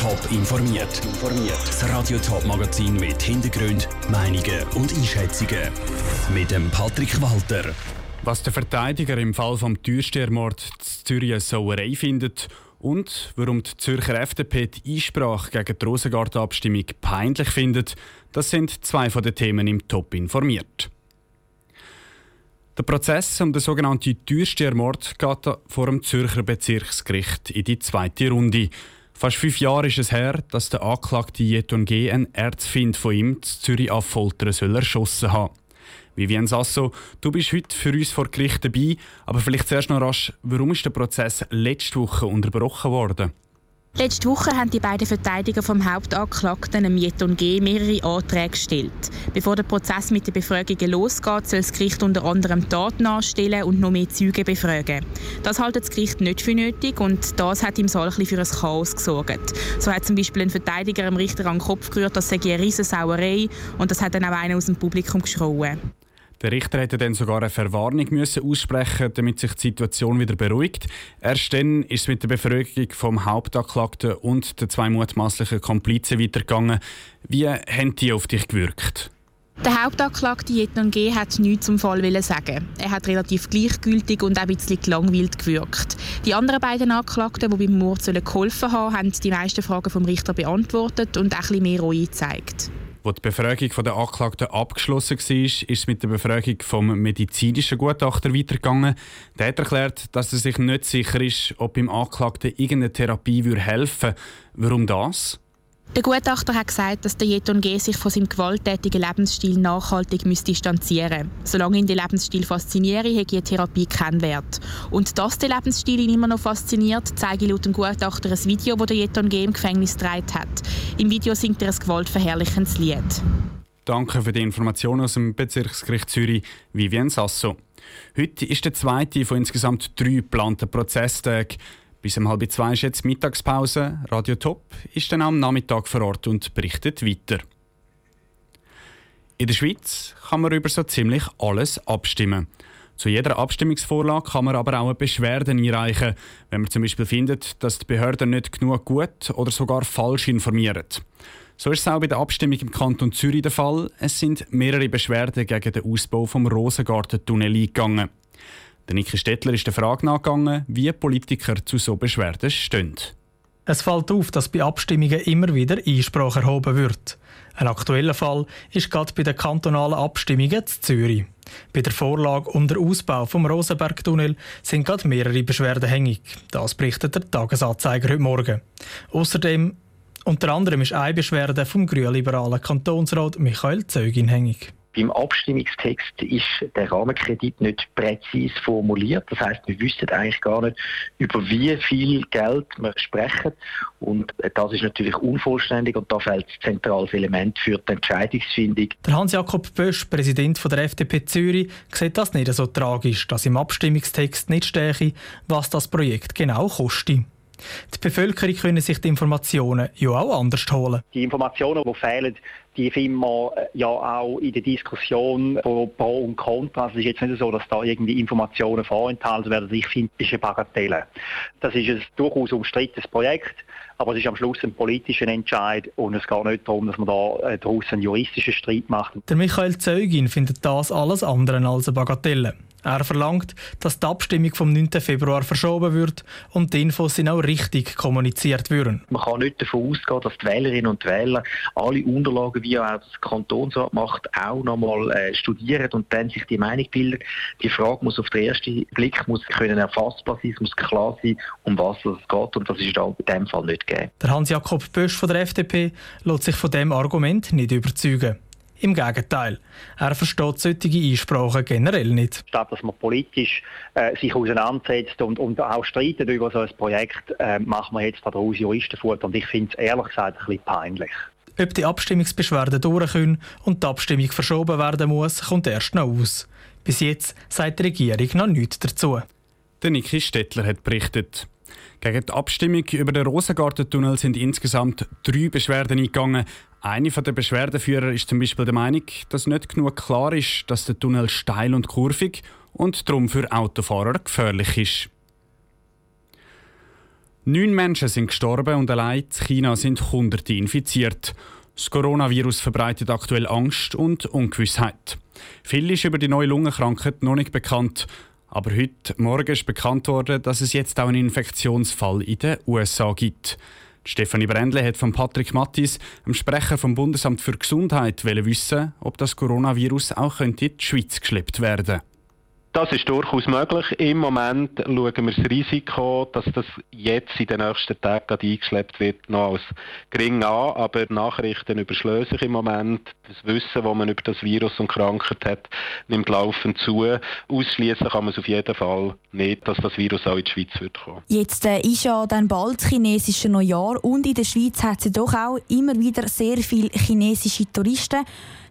Top informiert. Das Radio Top Magazin mit Hintergrund, Meinungen und Einschätzungen mit dem Patrick Walter. Was der Verteidiger im Fall vom Türstehermord in Zürich Sauerei findet und warum die Zürcher FDP die Einsprache gegen die Rosengarten-Abstimmung peinlich findet, das sind zwei von den Themen im Top informiert. Der Prozess um den sogenannten Türstehermord geht vor dem Zürcher Bezirksgericht in die zweite Runde. Fast fünf Jahre ist es her, dass der Anklagte Jeton G. einen Erzfind von ihm in Zürich auf Foltern soll erschossen haben. Vivian Sasso, du bist heute für uns vor Gericht dabei, aber vielleicht zuerst noch rasch, warum ist der Prozess letzte Woche unterbrochen worden? Letzte Woche haben die beiden Verteidiger vom Hauptanklagten, dem Jeton G., mehrere Anträge gestellt. Bevor der Prozess mit den Befragungen losgeht, soll das Gericht unter anderem Daten nachstellen und noch mehr Zeugen befragen. Das hält das Gericht nicht für nötig und das hat im Saal ein für ein Chaos gesorgt. So hat zum Beispiel ein Verteidiger dem Richter an den Kopf gerührt, das sei eine riesige Sauerei und das hat dann auch einer aus dem Publikum geschrien. Der Richter hätte dann sogar eine Verwarnung müssen aussprechen, damit sich die Situation wieder beruhigt. Erst dann ist es mit der Befragung vom Hauptanklagten und den zwei mutmaßlichen Komplizen weitergegangen. Wie haben die auf dich gewirkt? Der Hauptanklagte Jetnon G. hat nichts zum Fall sagen. Er hat relativ gleichgültig und ein bisschen gelangweilt gewirkt. Die anderen beiden Anklagten, die beim Mord geholfen haben, haben die meisten Fragen vom Richter beantwortet und ein bisschen mehr Reue gezeigt. Wo die Befragung der Anklagten abgeschlossen war, ist es mit der Befragung vom medizinischen Gutachter weitergegangen. Der hat erklärt, dass er sich nicht sicher ist, ob ihm Anklagten irgendeine Therapie helfen würde. Warum das? Der Gutachter hat gesagt, dass der Jeton G. sich von seinem gewalttätigen Lebensstil nachhaltig distanzieren müsste. Solange ihn der Lebensstil fasziniere, hätte eine Therapie keinen Wert. Und dass der Lebensstil ihn immer noch fasziniert, zeige laut dem Gutachter ein Video, das der Jeton G. im Gefängnis gedreht hat. Im Video singt er ein gewaltverherrlichendes Lied. Danke für die Information aus dem Bezirksgericht Zürich, Vivian Sasso. Heute ist der zweite von insgesamt drei geplanten Prozesstagen. Bis um halb zwei ist jetzt Mittagspause. Radio Top ist dann am Nachmittag vor Ort und berichtet weiter. In der Schweiz kann man über so ziemlich alles abstimmen. Zu jeder Abstimmungsvorlage kann man aber auch eine Beschwerde einreichen, wenn man zum Beispiel findet, dass die Behörden nicht genug gut oder sogar falsch informieren. So ist es auch bei der Abstimmung im Kanton Zürich der Fall. Es sind mehrere Beschwerden gegen den Ausbau vom Rosengartentunnel eingegangen. Der Niki Stettler ist der Frage nachgegangen, wie Politiker zu so Beschwerden stehen. Es fällt auf, dass bei Abstimmungen immer wieder Einsprache erhoben wird. Ein aktueller Fall ist gerade bei den kantonalen Abstimmungen zu Zürich. Bei der Vorlage um den Ausbau vom Rosenbergtunnel sind gerade mehrere Beschwerden hängig. Das berichtet der Tagesanzeiger heute Morgen. Außerdem unter anderem ist eine Beschwerde vom grünliberalen Kantonsrat Michael Zeugin hängig. Beim Abstimmungstext ist der Rahmenkredit nicht präzise formuliert. Das heißt, wir wissen eigentlich gar nicht, über wie viel Geld wir sprechen. Und das ist natürlich unvollständig und da fällt ein zentrales Element für die Entscheidungsfindung. Der Hans-Jakob Bösch, Präsident von der FDP Zürich, sieht das nicht so tragisch, dass im Abstimmungstext nicht stehe, was das Projekt genau kostet. Die Bevölkerung können sich die Informationen ja auch anders holen. Die Informationen, die fehlen, die finden wir äh, ja auch in der Diskussion von Pro und Contra. Es ist jetzt nicht so, dass da irgendwie Informationen vorenthalten werden. Also ich finde, das ist eine Bagatelle. Das ist ein durchaus umstrittenes Projekt. Aber es ist am Schluss ein politischer Entscheid und es geht nicht darum, dass man da äh, daraus einen juristischen Streit macht. Der Michael Zeugin findet das alles andere als eine Bagatelle. Er verlangt, dass die Abstimmung vom 9. Februar verschoben wird und die Infos sind auch richtig kommuniziert würden. Man kann nicht davon ausgehen, dass die Wählerinnen und Wähler alle Unterlagen, wie auch das Kantonsrat macht, auch nochmal äh, studieren und dann sich die Meinung bilden. Die Frage muss auf den ersten Blick muss können erfassbar sein, es muss klar sein, um was es geht und das ist da in diesem Fall nicht gegeben. Der Hans-Jakob Bösch von der FDP lässt sich von dem Argument nicht überzeugen. Im Gegenteil, er versteht solche Einsprachen generell nicht. Statt dass man politisch äh, sich auseinandersetzt und, und auch streitet über so ein Projekt, äh, machen wir jetzt daraus Juristenfutter. Und ich finde es ehrlich gesagt ein bisschen peinlich. Ob die Abstimmungsbeschwerden durchkommen und die Abstimmung verschoben werden muss, kommt erst noch aus. Bis jetzt sagt die Regierung noch nichts dazu. Der Niki Stettler hat berichtet. Gegen die Abstimmung über den Rosengartentunnel sind insgesamt drei Beschwerden eingegangen. Eine der Beschwerdeführer ist zum Beispiel der Meinung, dass nicht genug klar ist, dass der Tunnel steil und kurvig und darum für Autofahrer gefährlich ist. Neun Menschen sind gestorben und allein in China sind Hunderte infiziert. Das Coronavirus verbreitet aktuell Angst und Ungewissheit. Viel ist über die neue Lungenkrankheit noch nicht bekannt. Aber heute Morgen ist bekannt worden, dass es jetzt auch einen Infektionsfall in den USA gibt. Stefanie Brändle hat von Patrick Mattis, dem Sprecher vom Bundesamt für Gesundheit, wissen, ob das Coronavirus auch in die Schweiz geschleppt werden könnte. Das ist durchaus möglich. Im Moment schauen wir das Risiko, dass das jetzt in den nächsten Tagen eingeschleppt wird, noch als gering an. Aber Nachrichten überschlösen sich im Moment. Das Wissen, das man über das Virus und Krankheit hat, nimmt laufend zu. Ausschließen kann man es auf jeden Fall nicht, dass das Virus auch in die Schweiz wird kommen. Jetzt äh, ist ja dann bald chinesische Neujahr und in der Schweiz hat es doch auch immer wieder sehr viele chinesische Touristen.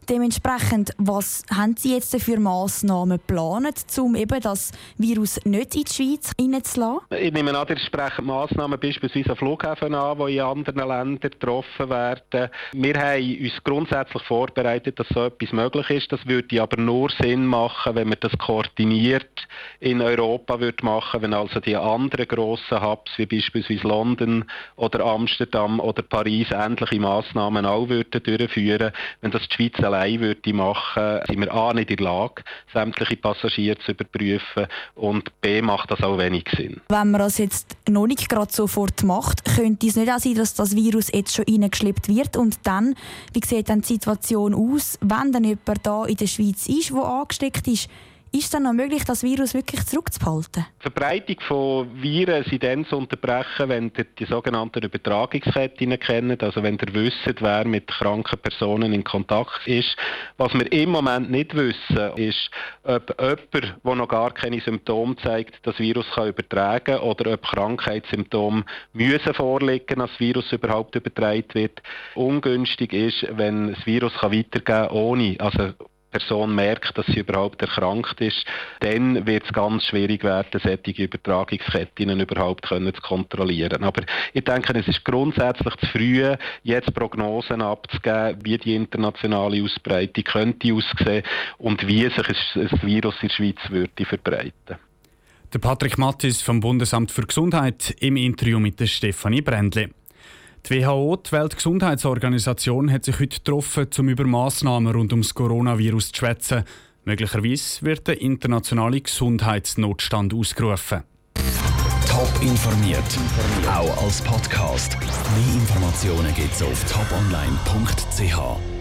Dementsprechend, was haben Sie jetzt für Massnahmen geplant, um eben das Virus nicht in die Schweiz reinzulassen? Ich nehme an, ihr sprechen Massnahmen beispielsweise an Flughäfen an, die in anderen Ländern getroffen werden. Wir haben uns grundsätzlich vorbereitet, dass so etwas möglich ist. Das würde aber nur Sinn machen, wenn man das koordiniert in Europa würde machen, wenn also die anderen grossen Hubs wie beispielsweise London oder Amsterdam oder Paris ähnliche Massnahmen auch würden durchführen, wenn das die Schweiz allein würde machen, sind wir A nicht in der Lage, sämtliche Passagiere zu überprüfen und B macht das auch wenig Sinn. Wenn man das jetzt noch nicht gerade sofort macht, könnte es nicht auch sein, dass das Virus jetzt schon reingeschleppt wird und dann, wie sieht dann die Situation aus, wenn dann jemand da in der Schweiz ist, der angesteckt ist, ist dann noch möglich, das Virus wirklich zurückzuhalten? Die Verbreitung von Viren sind dann zu unterbrechen, wenn ihr die sogenannten Übertragungsketten kennt, also wenn ihr wisst, wer mit kranken Personen in Kontakt ist. Was wir im Moment nicht wissen, ist, ob jemand, der noch gar keine Symptome zeigt, das Virus kann übertragen oder ob Krankheitssymptome müssen vorliegen, dass das Virus überhaupt übertragen wird. Ungünstig ist, wenn das Virus kann weitergehen kann, ohne, also Person merkt, dass sie überhaupt erkrankt ist, dann wird es ganz schwierig werden, solche Übertragungsketten überhaupt können zu kontrollieren. Aber ich denke, es ist grundsätzlich zu früh, jetzt Prognosen abzugeben, wie die internationale Ausbreitung könnte aussehen und wie sich das Virus in der Schweiz würde verbreiten. Der Patrick Mattis vom Bundesamt für Gesundheit im Interview mit Stefanie Brändle. Die WHO, die Weltgesundheitsorganisation, hat sich heute getroffen, um über Massnahmen rund ums Coronavirus zu schwätzen. Möglicherweise wird der internationale Gesundheitsnotstand ausgerufen. Top informiert, auch als Podcast. Mehr Informationen gibt es auf toponline.ch.